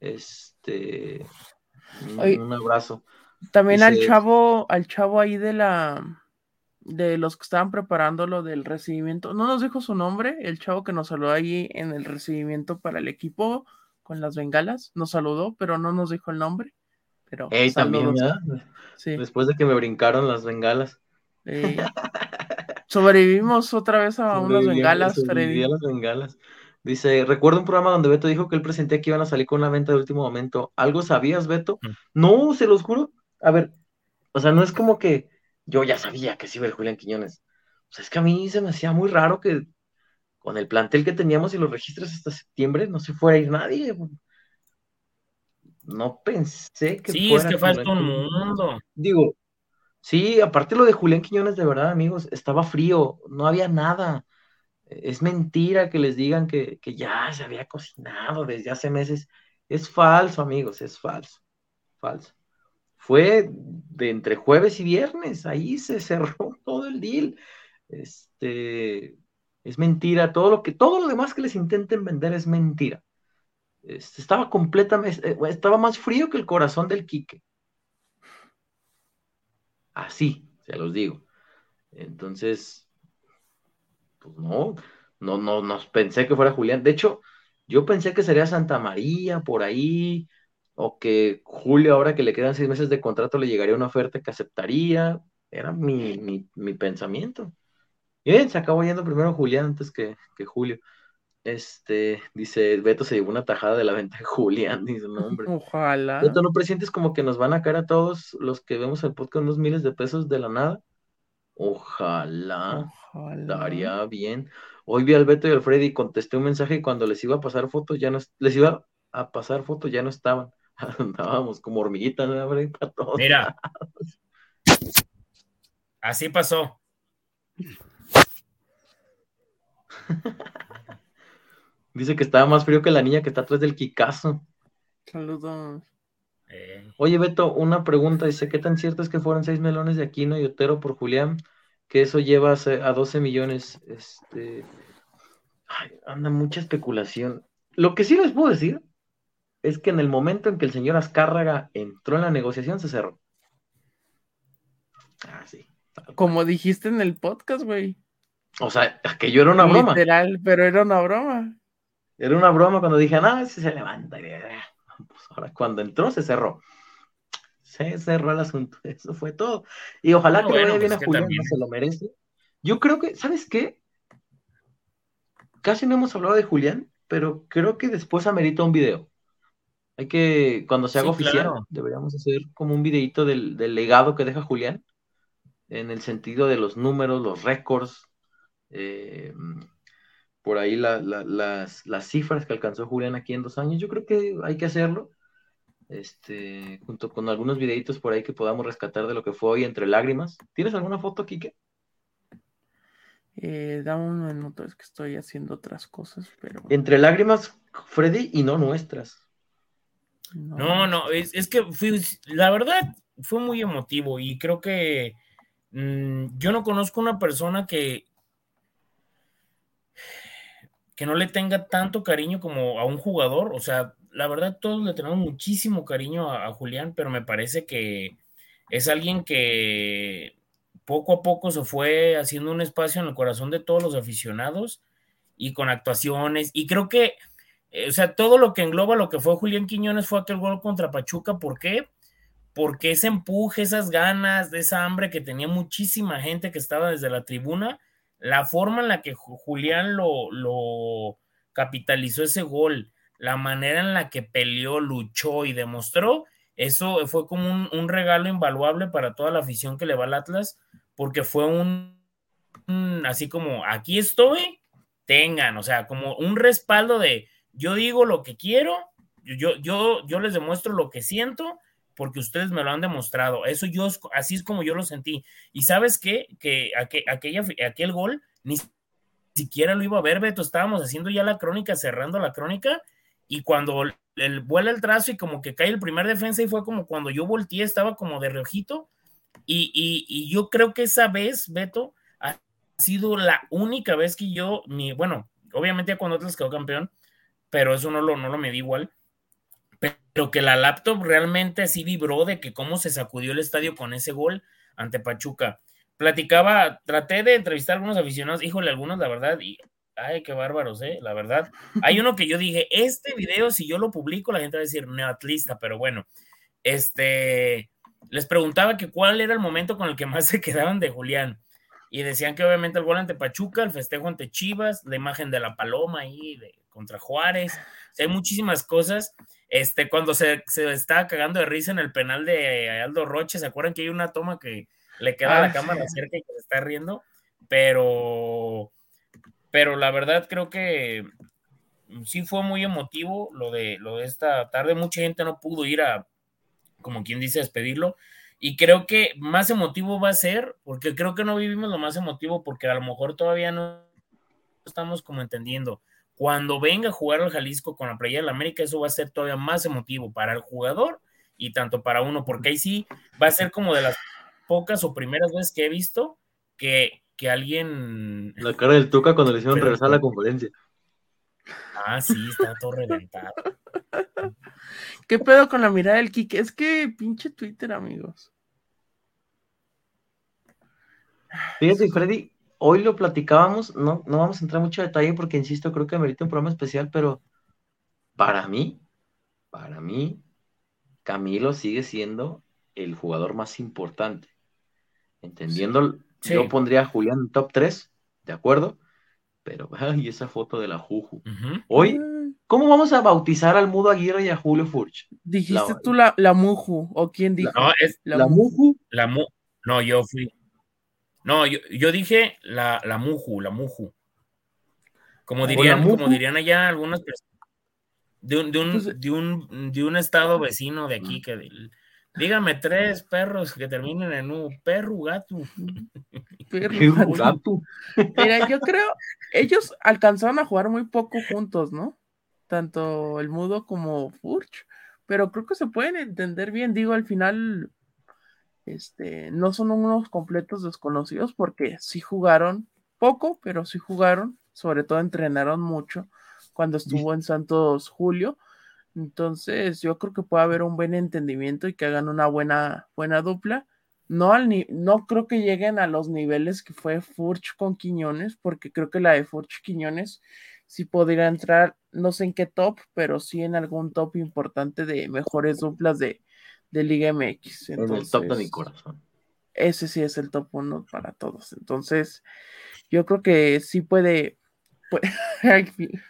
Este, un, abrazo. También al chavo, al chavo ahí de la, de los que estaban preparando lo del recibimiento, no nos dijo su nombre, el chavo que nos saludó ahí en el recibimiento para el equipo con las bengalas, nos saludó, pero no nos dijo el nombre. Pero también, Después de que me brincaron las bengalas. sobrevivimos otra vez a unas bengalas, Freddy. las bengalas. Dice, recuerdo un programa donde Beto dijo que él presentía que iban a salir con una venta de último momento. ¿Algo sabías, Beto? Mm. No, se los juro. A ver, o sea, no es como que yo ya sabía que sí iba el Julián Quiñones. O sea, es que a mí se me hacía muy raro que con el plantel que teníamos y los registros hasta septiembre no se fuera a ir nadie no pensé que. Sí, es que falta un mundo. Digo, sí, aparte lo de Julián Quiñones, de verdad, amigos, estaba frío, no había nada. Es mentira que les digan que, ya se había cocinado desde hace meses. Es falso, amigos, es falso. Falso. Fue de entre jueves y viernes, ahí se cerró todo el deal. Este es mentira, todo lo que, todo lo demás que les intenten vender es mentira. Este, estaba completamente, eh, estaba más frío que el corazón del Quique. Así, se los digo. Entonces, pues no, no, no, no pensé que fuera Julián. De hecho, yo pensé que sería Santa María por ahí, o que Julio, ahora que le quedan seis meses de contrato, le llegaría una oferta que aceptaría. Era mi, pensamiento. Y bien, se acabó yendo primero Julián antes que, que Julio. Este, dice, Beto se llevó una tajada de la venta de Julián, dice, no, hombre. Ojalá. Beto, ¿no presientes como que nos van a caer a todos los que vemos el podcast unos miles de pesos de la nada? Ojalá. Ojalá. Daría bien. Hoy vi al Beto y al Freddy y contesté un mensaje y cuando les iba a pasar fotos ya no, les iba a pasar fotos ya no estaban. Andábamos como hormiguitas, ¿no? Para todos Mira. Así pasó. Dice que estaba más frío que la niña que está atrás del Kikazo. Saludos. Eh. Oye, Beto, una pregunta. Dice, ¿qué tan cierto es que fueron seis melones de Aquino y Otero por Julián? Que eso lleva a 12 millones. Este. anda mucha especulación. Lo que sí les puedo decir es que en el momento en que el señor Azcárraga entró en la negociación, se cerró. Ah, sí. Como dijiste en el podcast, güey. O sea, que yo era una broma. Literal, pero era una broma. Era una broma cuando dije, no, si se levanta. Pues ahora, cuando entró, se cerró. Se cerró el asunto. Eso fue todo. Y ojalá que le vaya bien pues a Julián, no se lo merece. Yo creo que, ¿sabes qué? casi no hemos hablado de Julián, pero creo que después amerita un video. Hay que, cuando se haga oficial, deberíamos hacer como un videito del, legado que deja Julián, en el sentido de los números, los récords, eh, por ahí las, las, cifras que alcanzó Julián aquí en dos años. Yo creo que hay que hacerlo, este, junto con algunos videitos por ahí que podamos rescatar de lo que fue hoy entre lágrimas. ¿Tienes alguna foto, Kike? Eh, da un minuto, es que estoy haciendo otras cosas, pero... Entre lágrimas, Freddy, y no nuestras. No, no, es, que fui, la verdad fue muy emotivo y creo que mm, yo no conozco una persona que que no le tenga tanto cariño como a un jugador. O sea, la verdad todos le tenemos muchísimo cariño a, Julián, pero me parece que es alguien que poco a poco se fue haciendo un espacio en el corazón de todos los aficionados y con actuaciones. Y creo que eh, o sea, todo lo que engloba lo que fue Julián Quiñones fue aquel gol contra Pachuca. ¿Por qué? Porque ese empuje, esas ganas, esa hambre que tenía muchísima gente que estaba desde la tribuna, la forma en la que Julián lo, lo capitalizó ese gol, la manera en la que peleó, luchó y demostró, eso fue como un, regalo invaluable para toda la afición que le va al Atlas, porque fue un así como, aquí estoy, tengan, o sea, como un respaldo de yo digo lo que quiero, yo, yo, yo les demuestro lo que siento porque ustedes me lo han demostrado. Eso yo, así es como yo lo sentí. Y sabes qué? Que aquella, aquel gol ni siquiera lo iba a ver, Beto. Estábamos haciendo ya la crónica, cerrando la crónica, y cuando el, vuela el trazo y como que cae el primer defensa, y fue como cuando yo volteé, estaba como de reojito. Y, y, yo creo que esa vez, Beto, ha sido la única vez que yo, mi, bueno, obviamente cuando Atlas quedó campeón, pero eso no lo, no lo medí igual. Pero que la laptop realmente sí vibró de que cómo se sacudió el estadio con ese gol ante Pachuca. Platicaba, traté de entrevistar a algunos aficionados, híjole, algunos, la verdad, y ay, qué bárbaros, eh, la verdad. Hay uno que yo dije, este video, si yo lo publico, la gente va a decir neatlista, pero bueno, este, les preguntaba que cuál era el momento con el que más se quedaban de Julián. Y decían que obviamente el gol ante Pachuca, el festejo ante Chivas, la imagen de la paloma ahí, de, contra Juárez, hay muchísimas cosas. Este, cuando se, se estaba cagando de risa en el penal de Aldo Roche, ¿se acuerdan que hay una toma que le queda la ah, cámara cerca y que se está riendo? Pero, pero la verdad creo que sí fue muy emotivo lo de, lo de esta tarde. Mucha gente no pudo ir a, como quien dice, despedirlo. Y creo que más emotivo va a ser, porque creo que no vivimos lo más emotivo, porque a lo mejor todavía no estamos como entendiendo cuando venga a jugar al Jalisco con la playa del América, eso va a ser todavía más emotivo para el jugador y tanto para uno, porque ahí sí va a ser como de las pocas o primeras veces que he visto que, que alguien. La cara del Tuca cuando le hicieron regresar a la conferencia. Ah, sí, está todo reventado. ¿Qué pedo con la mirada del Kike? Es que pinche Twitter, amigos. Fíjate, Freddy, hoy lo platicábamos, no, no vamos a entrar mucho detalle porque, insisto, creo que amerita un programa especial, pero para mí, para mí, Camilo sigue siendo el jugador más importante. Entendiendo, yo pondría a Julián en top 3, ¿de acuerdo? Pero, ay, esa foto de la Juju. Hoy, ¿cómo vamos a bautizar al Mudo Aguirre y a Julio Furch? Dijiste tú la, la Muju, o quién dijo? No, es la, Muju. La mu no, yo fui. No, yo, dije la, la muju, la muju. Como dirían, como dirían allá algunas personas. De un, de, un, de, un, de un estado vecino de aquí que dígame tres perros que terminen en un perro gato. Perro gato. Mira, yo creo, ellos alcanzaron a jugar muy poco juntos, ¿no? Tanto el mudo como Furch, pero creo que se pueden entender bien. Digo, al final este, no son unos completos desconocidos porque sí jugaron poco, pero sí jugaron, sobre todo entrenaron mucho cuando estuvo en Santos Julio. Entonces, yo creo que puede haber un buen entendimiento y que hagan una buena, buena dupla. No, al no creo que lleguen a los niveles que fue Furch con Quiñones, porque creo que la de Furch Quiñones sí podría entrar, no sé en qué top, pero sí en algún top importante de mejores duplas de, de Liga MX. en el top de mi corazón. Ese sí es el top uno para todos. Entonces, yo creo que sí puede, Pues,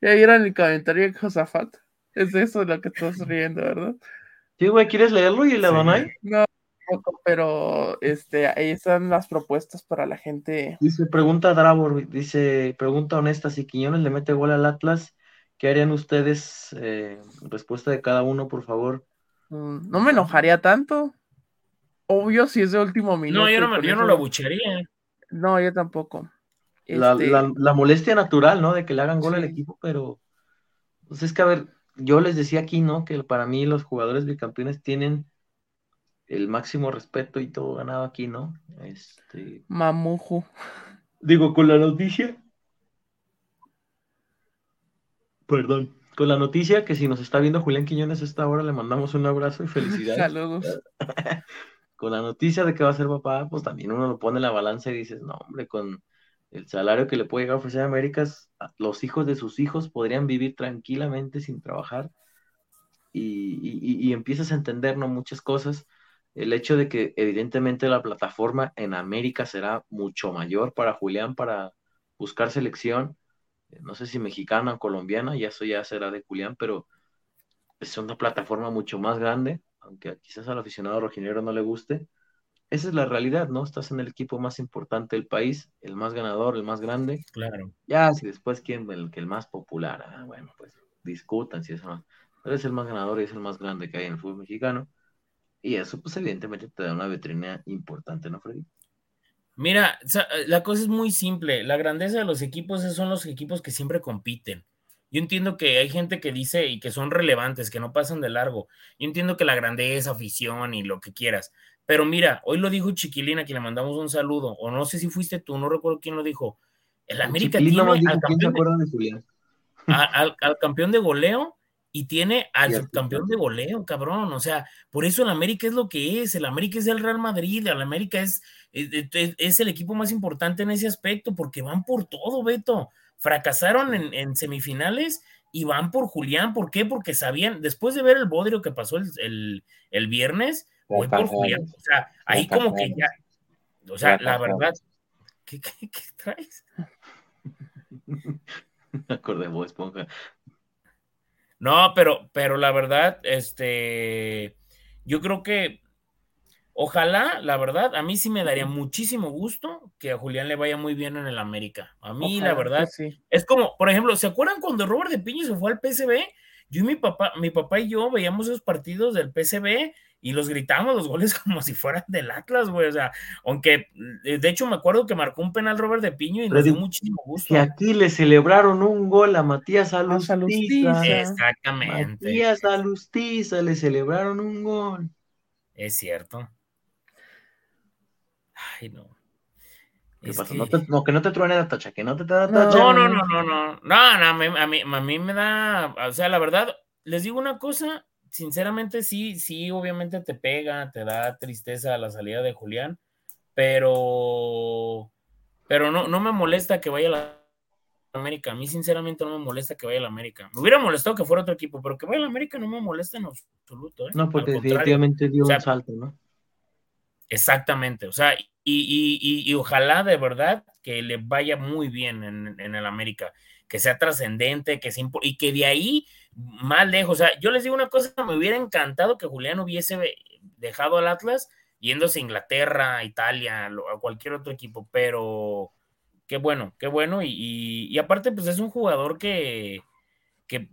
ya vieron el comentario de Josafat. Es de eso lo que estás riendo, ¿verdad? Sí, güey, ¿quieres leerlo y el Adonai? No, pero este, ahí están las propuestas para la gente. Dice, pregunta Dravor, dice, pregunta honesta, si Quiñones le mete gol al Atlas, ¿qué harían ustedes? Eh, respuesta de cada uno, por favor. Mm, no me enojaría tanto. Obvio si es de último minuto. No, yo no, yo no lo bucharía. No, yo tampoco. La, Este, la- la molestia natural, ¿no? De que le hagan gol al equipo, pero pues es que, a ver, yo les decía aquí, ¿no? Que para mí los jugadores bicampeones tienen el máximo respeto y todo ganado aquí, ¿no? Este, Mamuju. digo, con la noticia. Perdón. Con la noticia que si nos está viendo Julián Quiñones a esta hora, le mandamos un abrazo y felicidades. Saludos. con la noticia de que va a ser papá, pues también uno lo pone en la balanza y dices, no, hombre, con el salario que le puede llegar a ofrecer a Américas, los hijos de sus hijos podrían vivir tranquilamente sin trabajar y, y- y- y empiezas a entender, ¿no? Muchas cosas. El hecho de que evidentemente la plataforma en América será mucho mayor para Julián para buscar selección, no sé si mexicana o colombiana, ya eso ya será de Julián, pero es una plataforma mucho más grande, aunque quizás al aficionado rojinegro no le guste. Esa es la realidad, ¿no? Estás en el equipo más importante del país, el más ganador, el más grande. Claro. Ya, si después quieren el que el más popular, ah, bueno, pues discutan si eso no. Pero es el más ganador y es el más grande que hay en el fútbol mexicano. Y eso, pues, evidentemente te da una vitrina importante, ¿no, Freddy? Mira, la cosa es muy simple. La grandeza de los equipos son los equipos que siempre compiten. Yo entiendo que hay gente que dice y que son relevantes, que no pasan de largo. Yo entiendo que la grandeza, afición y lo que quieras. Pero mira, hoy lo dijo Chiquilina, que le mandamos un saludo, o no sé si fuiste tú, no recuerdo quién lo dijo. El América tiene al ¿quién se campeón, de, al campeón de goleo y tiene al subcampeón de goleo, cabrón. O sea, por eso el América es lo que es. El América es el Real Madrid, el América es, es, el equipo más importante en ese aspecto, porque van por todo, Beto. Fracasaron en, en semifinales y van por Julián. ¿Por qué? Porque sabían, después de ver el bodrio que pasó el, el- el viernes, voy por Julián. O sea, ahí como que ya, o sea, la verdad, ¿qué, qué, qué traes? Me acordé de Bob Esponja. No, pero, pero la verdad, este, yo creo que ojalá, la verdad, a mí sí me daría muchísimo gusto que a Julián le vaya muy bien en el América. A mí, la verdad, sí. es como, por ejemplo, ¿se acuerdan cuando Robert de Piño se fue al PSV? Yo y mi papá, mi papá y yo veíamos esos partidos del PSV y los gritamos los goles como si fueran del Atlas, güey. O sea, aunque eh, de hecho me acuerdo que marcó un penal Robert de Piño y nos dio muchísimo gusto. Que aquí le celebraron un gol a Matías Alustiza. Alustiza. Exactamente. Matías Alustiza le celebraron un gol. Es cierto. Ay, no. ¿Qué Es que- No, te- no, que no te truene la tacha, que no te da No. tacha. No, no, no, no, no. No, no, a mí, a mí, a mí me da, o sea, la verdad, les digo una cosa, sinceramente sí, sí, obviamente te pega, te da tristeza la salida de Julián, pero, pero no, no me molesta que vaya a la América. A mí, sinceramente, no me molesta que vaya a la América. Me hubiera molestado que fuera otro equipo, pero que vaya a la América no me molesta en absoluto. ¿eh? No, porque definitivamente dio O sea, un salto, ¿no? Exactamente, o sea, y, y- y- ojalá de verdad que le vaya muy bien en, en el América, que sea trascendente, que sea y que de ahí más lejos, o sea, yo les digo una cosa, me hubiera encantado que Julián hubiese dejado al Atlas yéndose a Inglaterra, Italia, a cualquier otro equipo, pero qué bueno, qué bueno, y, y- y aparte pues es un jugador que, que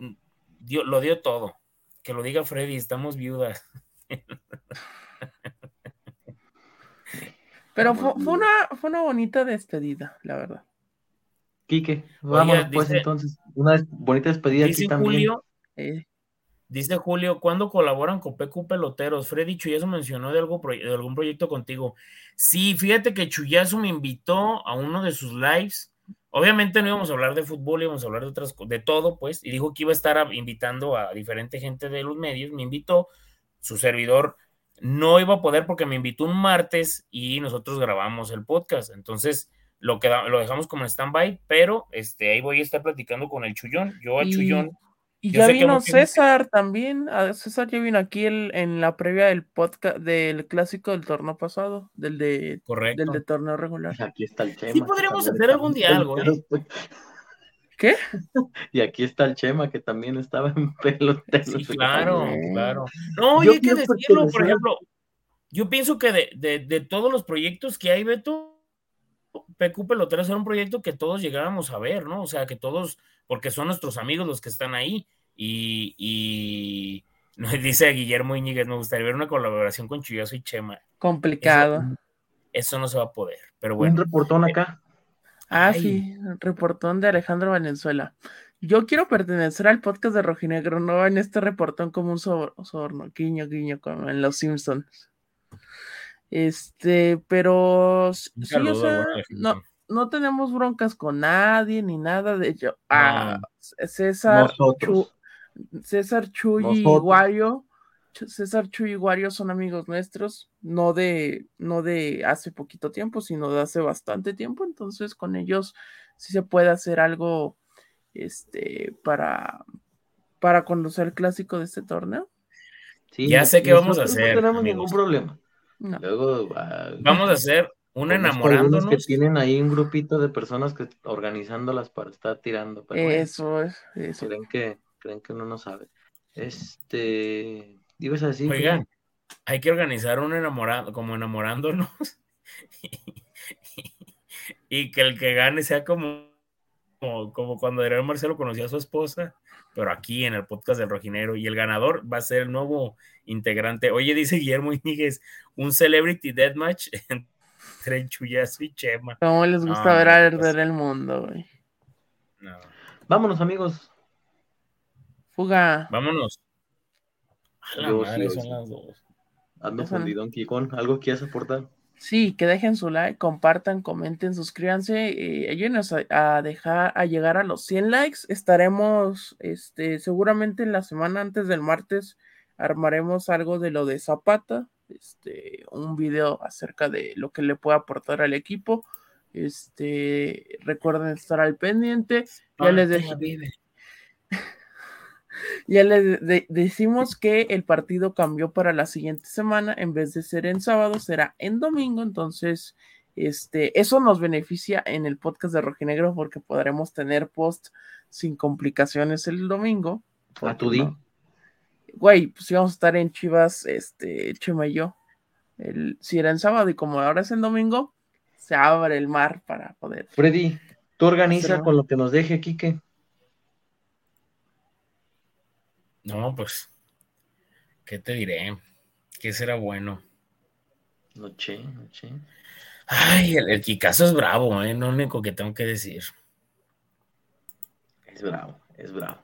dio- lo dio todo, que lo diga Freddy, estamos viudas. Pero fue, fue una, fue una bonita despedida, la verdad. Quique, Oiga, pues dice- entonces. Una des- bonita despedida aquí Dice también. Julio, Eh, Dice Julio, ¿cuándo colaboran con PQ Peloteros? Freddy Chuyazo mencionó de, algo, de algún proyecto contigo. Sí, fíjate que Chuyazo me invitó a uno de sus lives. Obviamente no íbamos a hablar de fútbol, íbamos a hablar de otras de todo, pues, y dijo que iba a estar a- invitando a diferente gente de los medios. Me invitó, su servidor no iba a poder porque me invitó un martes y nosotros grabamos el podcast. Entonces, lo, queda- lo dejamos como en stand-by, pero este, ahí voy a estar platicando con el Chullón. Yo a Y- Chullón. Y ya que vino gente- César también. a César ya vino aquí el- en la previa del podcast del clásico del torneo pasado, del de Correcto. del de torneo regular. Aquí está el tema. Sí podríamos hacer algún día algo, ¿eh? ¿Qué? Y aquí está el Chema, que también estaba en pelotero. Sí, claro, claro. No, y Yo hay que quiero decirlo, por ejemplo, yo pienso que de, de- de todos los proyectos que hay, Beto, PQ Pelotero era un proyecto que todos llegábamos a ver, ¿no? O sea, que todos, porque son nuestros amigos los que están ahí, y, y nos dice Guillermo Íñiguez, me gustaría ver una colaboración con Chuyazo y Chema. Complicado. Eso, eso no se va a poder, pero Un bueno. reportón acá. Ah, Ay. sí, reportón de Alejandro Valenzuela. Yo quiero pertenecer al podcast de Rojinegro, no en este reportón como un soborno, guiño, guiño, como en Los Simpsons. Este, pero sí, o sea, no, no tenemos broncas con nadie ni nada de ello. Ah, César. Chu- César Chuy y Nosotros. César Chuy y Wario son amigos nuestros, no de, no de hace poquito tiempo, sino de hace bastante tiempo, entonces con ellos sí se puede hacer algo este para, para conocer el clásico de este torneo. Sí, Ya sé qué vamos a hacer, No tenemos amigos. ningún problema. No. Luego ah, Vamos a hacer algunos enamorándonos. que tienen ahí un grupito de personas que organizándolas para estar tirando. Pero bueno, Eso es, eso. creen que creen que uno no sabe. Este, ibas a decir. Oigan, hay que organizar un enamorado, como enamorándonos. y que el que gane sea como, como, como cuando Adrián Marcelo conoció a su esposa, pero aquí en el podcast del Rojinero. Y el ganador va a ser el nuevo integrante. Oye, dice Guillermo Íñiguez, un Celebrity Deathmatch entre Chuyazo y Chema. ¿Cómo les gusta No, ver no, arder pues- el mundo, güey? No. Vámonos, amigos. Fuga. Vámonos. La Yo madre, sí, son sí. las dos. Ando fundido, Kikón. ¿Algo quieres aportar? Sí, que dejen su like, compartan, comenten, suscríbanse, eh, ayúdenos a, a dejar a llegar a los 100 likes. Estaremos, este, seguramente en la semana antes del martes armaremos algo de lo de Zapata, este, un video acerca de lo que le puede aportar al equipo. Este, recuerden estar al pendiente. Ya les dejé, ya de- decimos que el partido cambió para la siguiente semana, en vez de ser en sábado, será en domingo, entonces este, eso nos beneficia en el podcast de Rojinegro porque podremos tener post sin complicaciones el domingo. A tu di. no- Güey, pues si vamos a estar en Chivas, este, Chema y yo, el, si era en sábado y como ahora es en domingo, se abre el mar para poder. Freddy, tú organiza con lo que nos deje, Kike. No, pues, ¿qué te diré? ¿Qué será bueno? Noche, noche. Ay, el, el Kikazo es bravo, ¿eh? Lo único que tengo que decir. Es bravo, es bravo.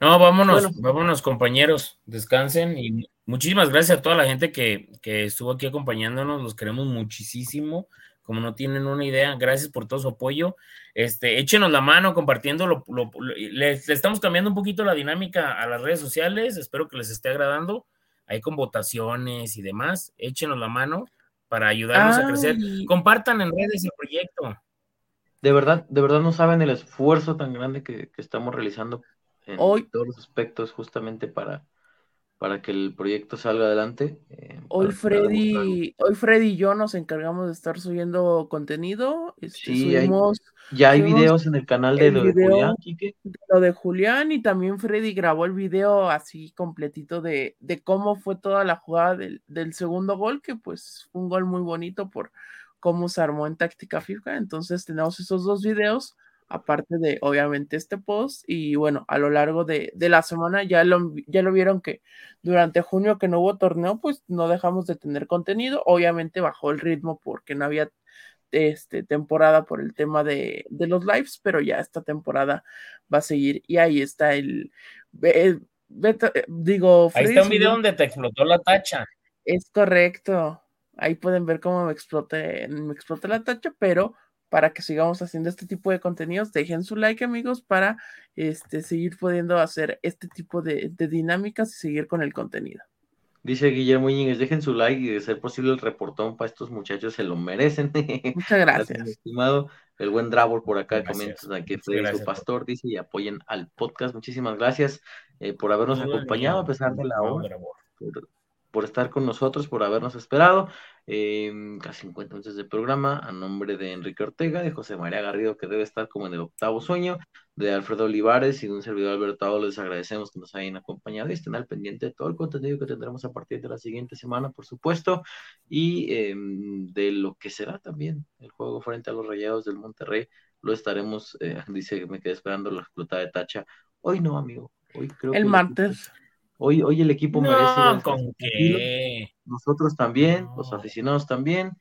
No, vámonos, Bueno. vámonos, compañeros. Descansen y muchísimas gracias a toda la gente que, que estuvo aquí acompañándonos. Los queremos muchísimo. Como no tienen una idea, gracias por todo su apoyo. Este, échenos la mano compartiendo. Lo, lo- lo- les, le estamos cambiando un poquito la dinámica a las redes sociales. Espero que les esté agradando. Ahí con votaciones y demás. Échenos la mano para ayudarnos a crecer. Compartan en redes el proyecto. De verdad, de verdad no saben el esfuerzo tan grande que, que estamos realizando en Hoy- todos los aspectos justamente para, para que el proyecto salga adelante. eh, Hoy. Freddy, hoy Freddy y yo nos encargamos de estar subiendo contenido. Este, Sí, hay- Ya hay videos en el canal de el lo de. Julián, Quique. lo de Julián y también Freddy grabó el video así completito de, de cómo fue toda la jugada del, del segundo gol, que pues fue un gol muy bonito por cómo se armó en táctica FIFA. Entonces tenemos esos dos videos, aparte de obviamente este post. Y bueno, a lo largo de, de la semana ya lo, ya lo vieron que durante junio que no hubo torneo, pues no dejamos de tener contenido. Obviamente bajó el ritmo porque no había este, temporada por el tema de, de los lives, pero ya esta temporada va a seguir y ahí está el, el- Beto- eh, digo, Ahí está un video donde te explotó la tacha. es correcto. Ahí pueden ver cómo me exploté, me exploté la tacha, pero para que sigamos haciendo este tipo de contenidos, dejen su like, amigos, para este, seguir pudiendo hacer este tipo de, de dinámicas y seguir con el contenido. Dice Guillermo Íñiguez, dejen su like y de ser posible el reportón para estos muchachos, se lo merecen. Muchas gracias. mi estimado. El buen Dravor por acá Gracias. comenta que Muchas Freddy su gracias. pastor dice y apoyen al podcast. Muchísimas gracias eh, por habernos acompañado a pesar de la hora. por, por estar con nosotros, por habernos esperado. Eh, casi 50 minutos de programa a nombre de Enrique Ortega, de José María Garrido, que debe estar como en el octavo sueño, de Alfredo Olivares y de un servidor Alberto Les agradecemos que nos hayan acompañado y estén al pendiente de todo el contenido que tendremos a partir de la siguiente semana, por supuesto, y em, de lo que será también el juego frente a los Rayados del Monterrey. Lo estaremos, eh, dice que me quedé esperando la explotada de tacha. Hoy no, amigo. Hoy creo el martes. Hoy, hoy el equipo no, merece. ¿con qué? Nosotros también, los aficionados también.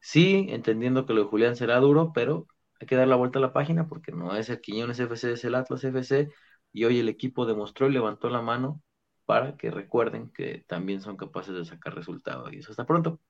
Sí, entendiendo que lo de Julián será duro, pero hay que dar la vuelta a la página porque no es el Quiñones FC, es el Atlas FC. Y hoy el equipo demostró y levantó la mano para que recuerden que también son capaces de sacar resultados. Y eso hasta pronto.